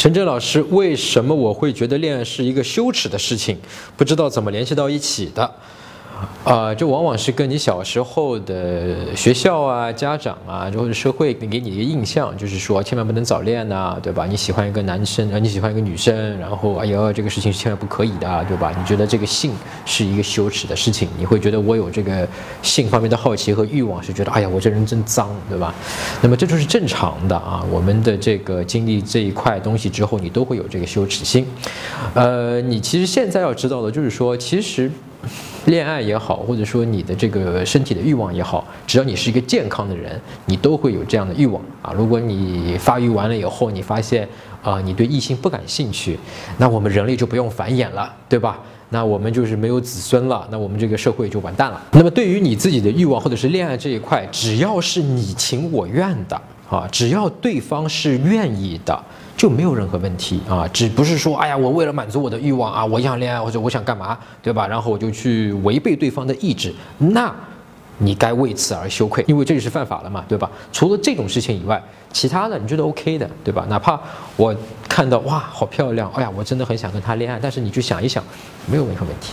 陈真老师，为什么我会觉得恋爱是一个羞耻的事情？不知道怎么联系到一起的。啊，这往往是跟你小时候的学校啊、家长啊，或者社会给你一个印象，就是说千万不能早恋呐，对吧？你喜欢一个男生，啊，你喜欢一个女生，然后哎呦，这个事情是千万不可以的，对吧？你觉得这个性是一个羞耻的事情，你会觉得我有这个性方面的好奇和欲望，是觉得哎呀，我这人真脏，对吧？那么这就是正常的啊。我们的这个经历这一块东西之后，你都会有这个羞耻心。呃，你其实现在要知道的就是说，其实。恋爱也好，或者说你的这个身体的欲望也好，只要你是一个健康的人，你都会有这样的欲望啊。如果你发育完了以后，你发现啊，你对异性不感兴趣，那我们人类就不用繁衍了，对吧？那我们就是没有子孙了，那我们这个社会就完蛋了。那么对于你自己的欲望或者是恋爱这一块，只要是你情我愿的啊，只要对方是愿意的。就没有任何问题啊，只不是说，哎呀，我为了满足我的欲望啊，我想恋爱或者我想干嘛，对吧？然后我就去违背对方的意志，那，你该为此而羞愧，因为这就是犯法了嘛，对吧？除了这种事情以外，其他的你觉得 OK 的，对吧？哪怕我看到哇，好漂亮，哎呀，我真的很想跟她恋爱，但是你去想一想，没有任何问题。